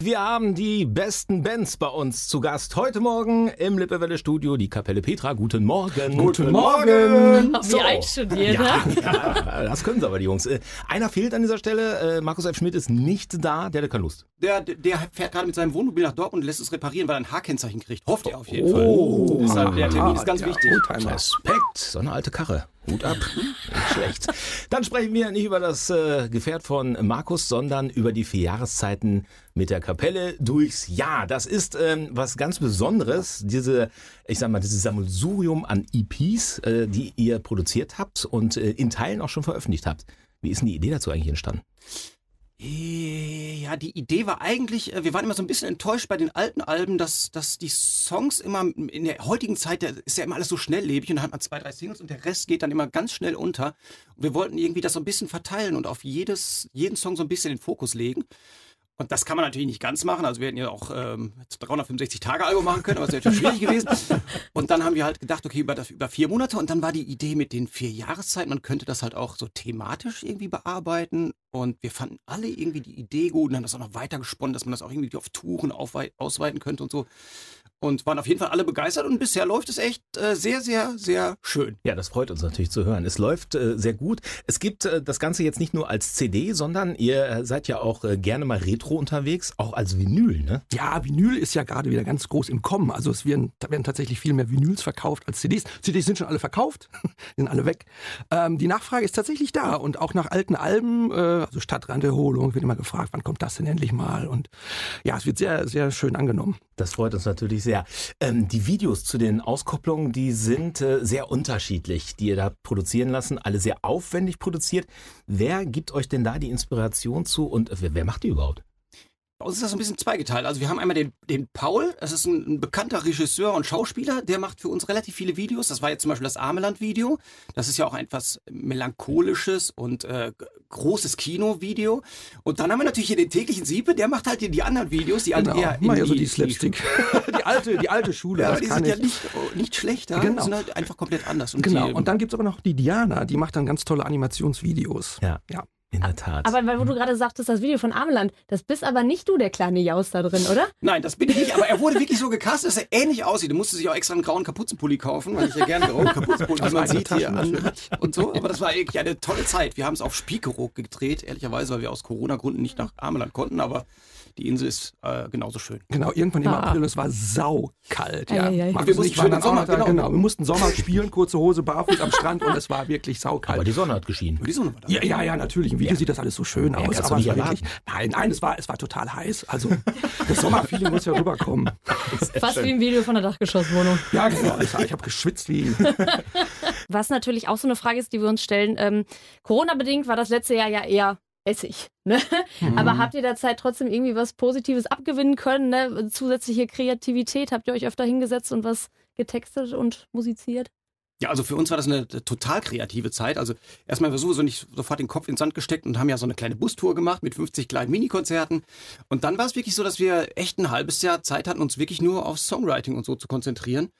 Wir haben die besten Bands bei uns zu Gast. Heute Morgen im Lippewelle Studio die Kapelle Petra. Guten Morgen. Guten Morgen. Wie so. einstudiert, ja, ne? ja, das können sie aber, die Jungs. Äh, einer fehlt an dieser Stelle. Äh, Markus F. Schmidt ist nicht da. Der hat keine Lust. Der, der fährt gerade mit seinem Wohnmobil nach Dortmund und lässt es reparieren, weil er ein H-Kennzeichen kriegt. Hofft er auf jeden oh, Fall. Deshalb, der Termin ist ganz ja, wichtig. Respekt. So eine alte Karre. Hut ab. Nicht schlecht. Dann sprechen wir nicht über das äh, Gefährt von Markus, sondern über die vier Jahreszeiten mit der Kapelle durchs Jahr. Das ist ähm, was ganz Besonderes, diese, ich sag mal, dieses Sammelsurium an EPs, äh, die ihr produziert habt und äh, in Teilen auch schon veröffentlicht habt. Wie ist denn die Idee dazu eigentlich entstanden? Äh, ja, die Idee war eigentlich, äh, wir waren immer so ein bisschen enttäuscht bei den alten Alben, dass, dass die Songs immer in der heutigen Zeit, da ist ja immer alles so schnelllebig und da hat man zwei, drei Singles und der Rest geht dann immer ganz schnell unter. Und wir wollten irgendwie das so ein bisschen verteilen und auf jedes, jeden Song so ein bisschen den Fokus legen. Und das kann man natürlich nicht ganz machen. Also wir hätten ja auch ähm, 365 Tage Album machen können, aber es wäre schwierig gewesen. Und dann haben wir halt gedacht, okay, über, das, über vier Monate. Und dann war die Idee mit den vier Jahreszeiten, man könnte das halt auch so thematisch irgendwie bearbeiten. Und wir fanden alle irgendwie die Idee gut und haben das auch noch weiter gesponnen, dass man das auch irgendwie auf Touren ausweiten könnte und so und waren auf jeden Fall alle begeistert und bisher läuft es echt äh, sehr, sehr, sehr schön. Ja, das freut uns natürlich zu hören. Es läuft äh, sehr gut. Es gibt äh, das Ganze jetzt nicht nur als CD, sondern ihr äh, seid ja auch äh, gerne mal retro unterwegs, auch als Vinyl, ne? Ja, Vinyl ist ja gerade wieder ganz groß im Kommen. Also es werden, da werden tatsächlich viel mehr Vinyls verkauft als CDs. CDs sind schon alle verkauft, sind alle weg. Ähm, die Nachfrage ist tatsächlich da und auch nach alten Alben, äh, also Stadtranderholung, wird immer gefragt, wann kommt das denn endlich mal? Und ja, es wird sehr, sehr schön angenommen. Das freut uns natürlich sehr. Ähm, die Videos zu den Auskopplungen, die sind äh, sehr unterschiedlich, die ihr da produzieren lassen, alle sehr aufwendig produziert. Wer gibt euch denn da die Inspiration zu und wer, wer macht die überhaupt? Bei uns ist das ein bisschen zweigeteilt. Also wir haben einmal den, den Paul, das ist ein, ein, bekannter Regisseur und Schauspieler, der macht für uns relativ viele Videos. Das war jetzt zum Beispiel das Ameland-Video. Das ist ja auch ein etwas melancholisches und äh, großes Kino-Video. Und dann haben wir natürlich hier den täglichen Siepe, der macht halt die, die anderen Videos, die genau. eher in ja so die, die Slapstick. die alte, die alte Schule. Ja, aber die sind ich. ja nicht, nicht schlechter, genau. sind halt einfach komplett anders. Und genau. Die, und dann gibt's aber noch die Diana, die macht dann ganz tolle Animationsvideos. Ja. ja. In der Tat. Aber weil wo du gerade sagtest, das Video von Ameland, das bist aber nicht du, der kleine Jaus da drin, oder? Nein, das bin ich nicht, aber er wurde wirklich so gecastet, dass er ähnlich aussieht. Du musste sich auch extra einen grauen Kapuzenpulli kaufen, weil ich ja gerne grauen Kapuzenpulli, wie man sieht, hier an und so. Aber das war wirklich eine tolle Zeit. Wir haben es auf Spiekeroog gedreht, ehrlicherweise, weil wir aus Corona-Gründen nicht nach Ameland konnten, aber die Insel ist äh, genauso schön. Genau, irgendwann im ah. April, es war saukalt. Ja. Ei, ei, ei. Wir, mussten dann Sommer, da, genau. genau. wir mussten Sommer spielen, kurze Hose, barfuß am Strand und es war wirklich saukalt. Aber die Sonne hat geschienen. Die Sonne war da. Ja, ja, ja, natürlich. Im Video ja. sieht das alles so schön ja, aus. Aber es war wirklich, nein, nein, es war, es war total heiß. Also das Sommerfeeling muss ja rüberkommen. Fast schön. wie ein Video von der Dachgeschosswohnung. Ja, genau. Ich, ich habe geschwitzt wie. Was natürlich auch so eine Frage ist, die wir uns stellen. Ähm, Corona-bedingt war das letzte Jahr ja eher Essig. Ne? Mhm. Aber habt ihr der Zeit trotzdem irgendwie was Positives abgewinnen können? Ne? Zusätzliche Kreativität? Habt ihr euch öfter hingesetzt und was getextet und musiziert? Ja, also für uns war das eine total kreative Zeit. Also erstmal wir sowieso nicht sofort den Kopf ins Sand gesteckt und haben ja so eine kleine Bustour gemacht mit 50 kleinen Minikonzerten. Und dann war es wirklich so, dass wir echt ein halbes Jahr Zeit hatten, uns wirklich nur auf Songwriting und so zu konzentrieren.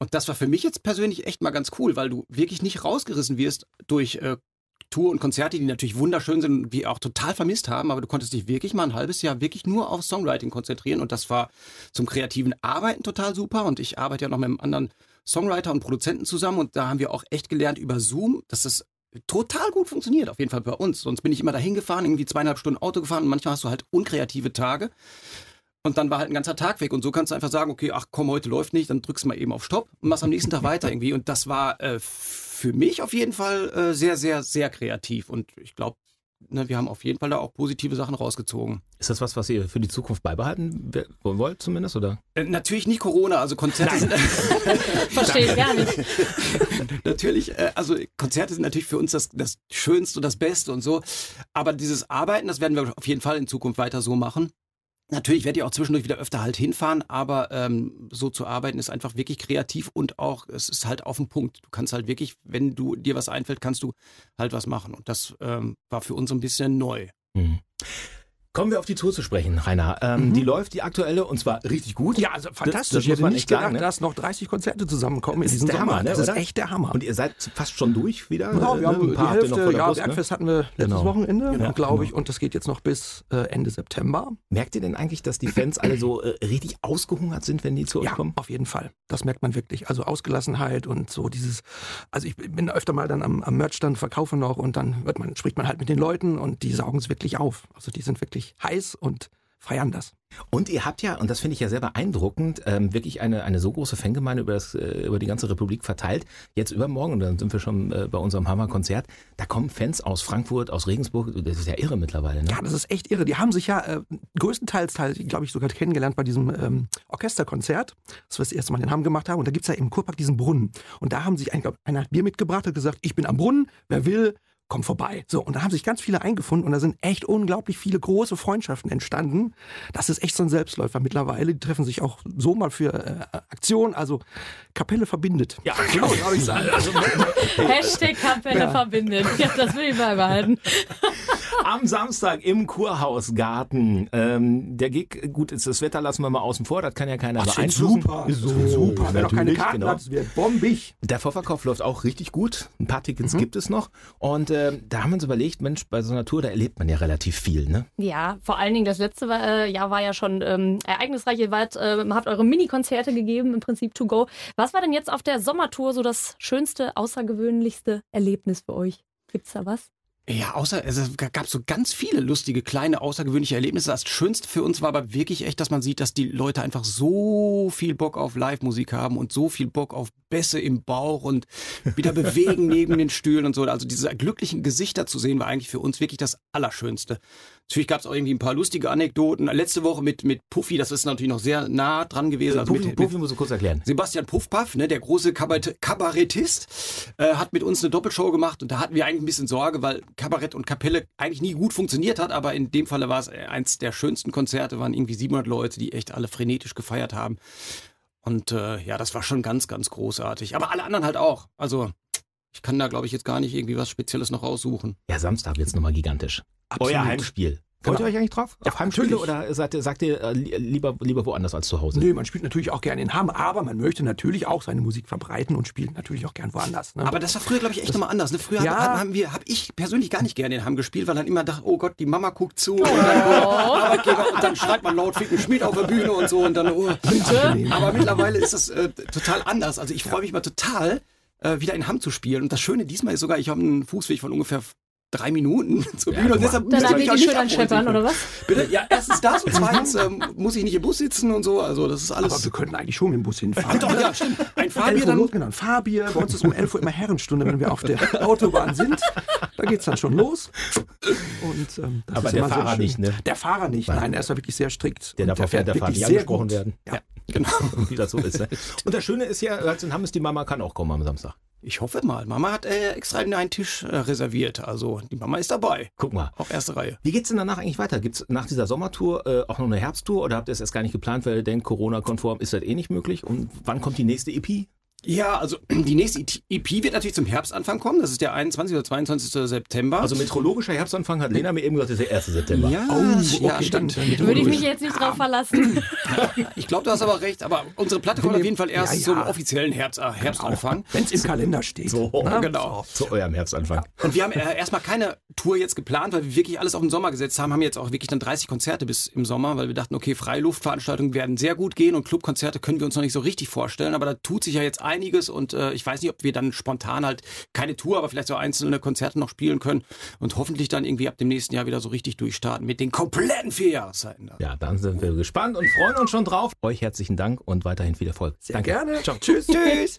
Und das war für mich jetzt persönlich echt mal ganz cool, weil du wirklich nicht rausgerissen wirst durch äh, Tour und Konzerte, die natürlich wunderschön sind und wir auch total vermisst haben, aber du konntest dich wirklich mal ein halbes Jahr wirklich nur auf Songwriting konzentrieren und das war zum kreativen Arbeiten total super und ich arbeite ja noch mit einem anderen Songwriter und Produzenten zusammen und da haben wir auch echt gelernt über Zoom, dass das total gut funktioniert, auf jeden Fall bei uns. Sonst bin ich immer dahin gefahren, irgendwie zweieinhalb Stunden Auto gefahren und manchmal hast du halt unkreative Tage. Und dann war halt ein ganzer Tag weg. Und so kannst du einfach sagen, okay, ach komm, heute läuft nicht, dann drückst du mal eben auf Stopp und machst am nächsten Tag weiter irgendwie. Und das war äh, für mich auf jeden Fall äh, sehr, sehr, sehr kreativ. Und ich glaube, ne, wir haben auf jeden Fall da auch positive Sachen rausgezogen. Ist das was, was ihr für die Zukunft beibehalten wollt zumindest, oder? Äh, natürlich nicht Corona, also Konzerte Nein. sind... Verstehe ich gar nicht. natürlich, äh, also Konzerte sind natürlich für uns das, das Schönste und das Beste und so. Aber dieses Arbeiten, das werden wir auf jeden Fall in Zukunft weiter so machen. Natürlich werde ich auch zwischendurch wieder öfter halt hinfahren, aber ähm, so zu arbeiten ist einfach wirklich kreativ und auch, es ist halt auf den Punkt. Du kannst halt wirklich, wenn du dir was einfällt, kannst du halt was machen. Und das ähm, war für uns ein bisschen neu. Mhm. Kommen wir auf die Tour zu sprechen, Rainer. Ähm, Die läuft, die aktuelle, und zwar richtig gut. Ja, also fantastisch. das ich muss hätte nicht echt sagen, gedacht, ne? dass noch 30 Konzerte zusammenkommen in Das ist diesem der Sommer. Hammer, ne, das ist echt der Hammer. Und ihr seid fast schon durch wieder? Ja, Äh, wir haben ne? Ein die paar noch Hälfte, der ja, Brust, ne? Bergfest hatten wir letztes Genau. Wochenende, Ja, glaube ich, genau. und das geht jetzt noch bis äh, Ende September. Merkt ihr denn eigentlich, dass die Fans alle so äh, richtig ausgehungert sind, wenn die zu euch Ja, kommen? auf jeden Fall. Das merkt man wirklich. Also Ausgelassenheit und so dieses, also ich bin öfter mal dann am, am Merchstand, verkaufe noch und dann man, spricht man halt mit den Leuten und die saugen es wirklich auf. Also die sind wirklich heiß und feiern das. Und ihr habt ja, und das finde ich ja sehr beeindruckend, ähm, wirklich eine, eine so große Fangemeinde über, das, äh, über die ganze Republik verteilt. Jetzt übermorgen, und dann sind wir schon äh, bei unserem Hammer-Konzert, da kommen Fans aus Frankfurt, aus Regensburg, das ist ja irre mittlerweile, ne? Ja, das ist echt irre. Die haben sich ja äh, größtenteils, glaube ich, sogar kennengelernt bei diesem ähm, Orchesterkonzert, das wir das erste Mal in Hamm gemacht haben. Und da gibt's ja im Kurpark diesen Brunnen. Und da haben sich, ein, glaub, einer hat Bier mitgebracht und gesagt, ich bin am Brunnen, wer will, komm vorbei. So, und da haben sich ganz viele eingefunden und da sind echt unglaublich viele große Freundschaften entstanden. Das ist echt so ein Selbstläufer mittlerweile. Die treffen sich auch so mal für äh, Aktionen. Also Kapelle verbindet. Ja, genau, glaube ich sagen. Also, Hashtag Kapelle verbindet. Ja, das will ich beibehalten. am Samstag im Kurhausgarten. Ähm, der Gig, gut, ist das Wetter lassen wir mal außen vor, das kann ja keiner wird beeinflussen. super. Wird super. Wer noch keine natürlich, Karten genau. hat, wird bombig. Der Vorverkauf läuft auch richtig gut. Ein paar Tickets Mhm. gibt es noch. Und ähm, da haben wir uns überlegt, Mensch, bei so einer Tour, da erlebt man ja relativ viel, ne? Ja, vor allen Dingen das letzte äh, Jahr war ja schon ähm, ereignisreich. Ihr wart, äh, habt eure Mini-Konzerte gegeben, im Prinzip to go. Was war denn jetzt auf der Sommertour so das schönste, außergewöhnlichste Erlebnis für euch? Gibt's da was? Ja, außer, also es gab so ganz viele lustige, kleine, außergewöhnliche Erlebnisse. Das Schönste für uns war aber wirklich echt, dass man sieht, dass die Leute einfach so viel Bock auf Live-Musik haben und so viel Bock auf Bässe im Bauch und wieder bewegen neben den Stühlen und so. Also diese glücklichen Gesichter zu sehen, war eigentlich für uns wirklich das Allerschönste. Natürlich gab es auch irgendwie ein paar lustige Anekdoten. Letzte Woche mit, mit Puffy, das ist natürlich noch sehr nah dran gewesen. Also Puffy, mit, Puffy mit muss ich kurz erklären. Sebastian Puffpaff, ne, der große Kabarett Kabarettist, äh, hat mit uns eine Doppelshow gemacht und da hatten wir eigentlich ein bisschen Sorge, weil Kabarett und Kapelle eigentlich nie gut funktioniert hat, aber in dem Falle war es äh, eins der schönsten Konzerte, waren irgendwie 700 Leute, die echt alle frenetisch gefeiert haben. Und äh, ja, das war schon ganz, ganz großartig. Aber alle anderen halt auch. Also ich kann da, glaube ich, jetzt gar nicht irgendwie was Spezielles noch raussuchen. Ja, Samstag wird's nochmal gigantisch. Absolut. Euer Heimspiel. Freut Genau. ihr euch eigentlich drauf? Ja, Auf Heimspiele natürlich. oder sagt ihr, sagt ihr äh, li- lieber, lieber woanders als zu Hause? Nö, man spielt natürlich auch gerne in Hamm, aber man möchte natürlich auch seine Musik verbreiten und spielt natürlich auch gern woanders. Ne? Aber das war früher, glaube ich, echt nochmal anders. Ne? Früher Ja. haben, haben wir, habe ich persönlich gar nicht gerne in Hamm gespielt, weil dann immer dachte, oh Gott, die Mama guckt zu und dann oh, Arbeitgeber und dann schreit man laut Ficken Schmied auf der Bühne und so und dann oh. Angenehm. Aber mittlerweile ist das äh, total anders. Also ich freue mich mal total, äh, wieder in Hamm zu spielen. Und das Schöne diesmal ist sogar, ich habe einen Fußweg von ungefähr drei Minuten zur Bühne. guck und deshalb Dann müsst ihr haben euch wir auch die nicht oder was? Bitte? Ja, erstens das und zweitens ähm, muss ich nicht im Bus sitzen und so. Also das ist alles. aber wir könnten eigentlich schon mit dem Bus hinfahren. Doch, ja, stimmt. Ein 11 Fahrbier Uhr dann. los, genau, ein Fahrbier. Bei uns ist um 11 Uhr immer Herrenstunde, wenn wir auf der Autobahn sind. Da geht's dann schon los. Und, ähm, das Aber ist der immer sehr Fahrer schön. nicht, ne? Der Fahrer nicht, nein, der ist ja wirklich sehr strikt. Der darf auf der Fahrt wirklich nicht sehr angesprochen gut. werden. Ja. Genau. Wie das so ist. Ne? Und das Schöne ist ja, als in Hamm ist, die Mama kann auch kommen am Samstag. Ich hoffe mal. Mama hat äh, extra einen Tisch äh, reserviert. Also die Mama ist dabei. Guck mal. Auch erste Reihe. Wie geht's denn danach eigentlich weiter? Gibt's nach dieser Sommertour äh, auch noch eine Herbsttour oder habt ihr es erst gar nicht geplant, weil ihr denkt, Corona-konform ist das eh nicht möglich? Und wann kommt die nächste EP? Ja, also die nächste EP wird natürlich zum Herbstanfang kommen. Das ist der 21. oder 22. September. Also meteorologischer Herbstanfang hat Lena mir eben gesagt, das ist der 1. September. ja, Oh, ja, okay, stimmt. dann- Würde ich mich jetzt nicht drauf verlassen. Ich glaube, du hast aber recht. Aber unsere Platte kommt auf jeden Fall erst Ja, ja. zum offiziellen Herbst, äh, Herbstanfang. Wenn es im Kalender steht. So, Na, genau. Zu eurem Herbstanfang. Und wir haben äh, erstmal keine Tour jetzt geplant, weil wir wirklich alles auf den Sommer gesetzt haben. Haben jetzt auch wirklich dann 30 Konzerte bis im Sommer, weil wir dachten, okay, Freiluftveranstaltungen werden sehr gut gehen und Clubkonzerte können wir uns noch nicht so richtig vorstellen. Aber da tut sich ja jetzt einiges und äh, ich weiß nicht, ob wir dann spontan halt keine Tour, aber vielleicht so einzelne Konzerte noch spielen können und hoffentlich dann irgendwie ab dem nächsten Jahr wieder so richtig durchstarten mit den kompletten vier Jahreszeiten. Ja, dann sind wir gespannt und freuen uns schon drauf. Euch herzlichen Dank und weiterhin viel Erfolg. Sehr gerne. Ciao. Tschüss. Tschüss!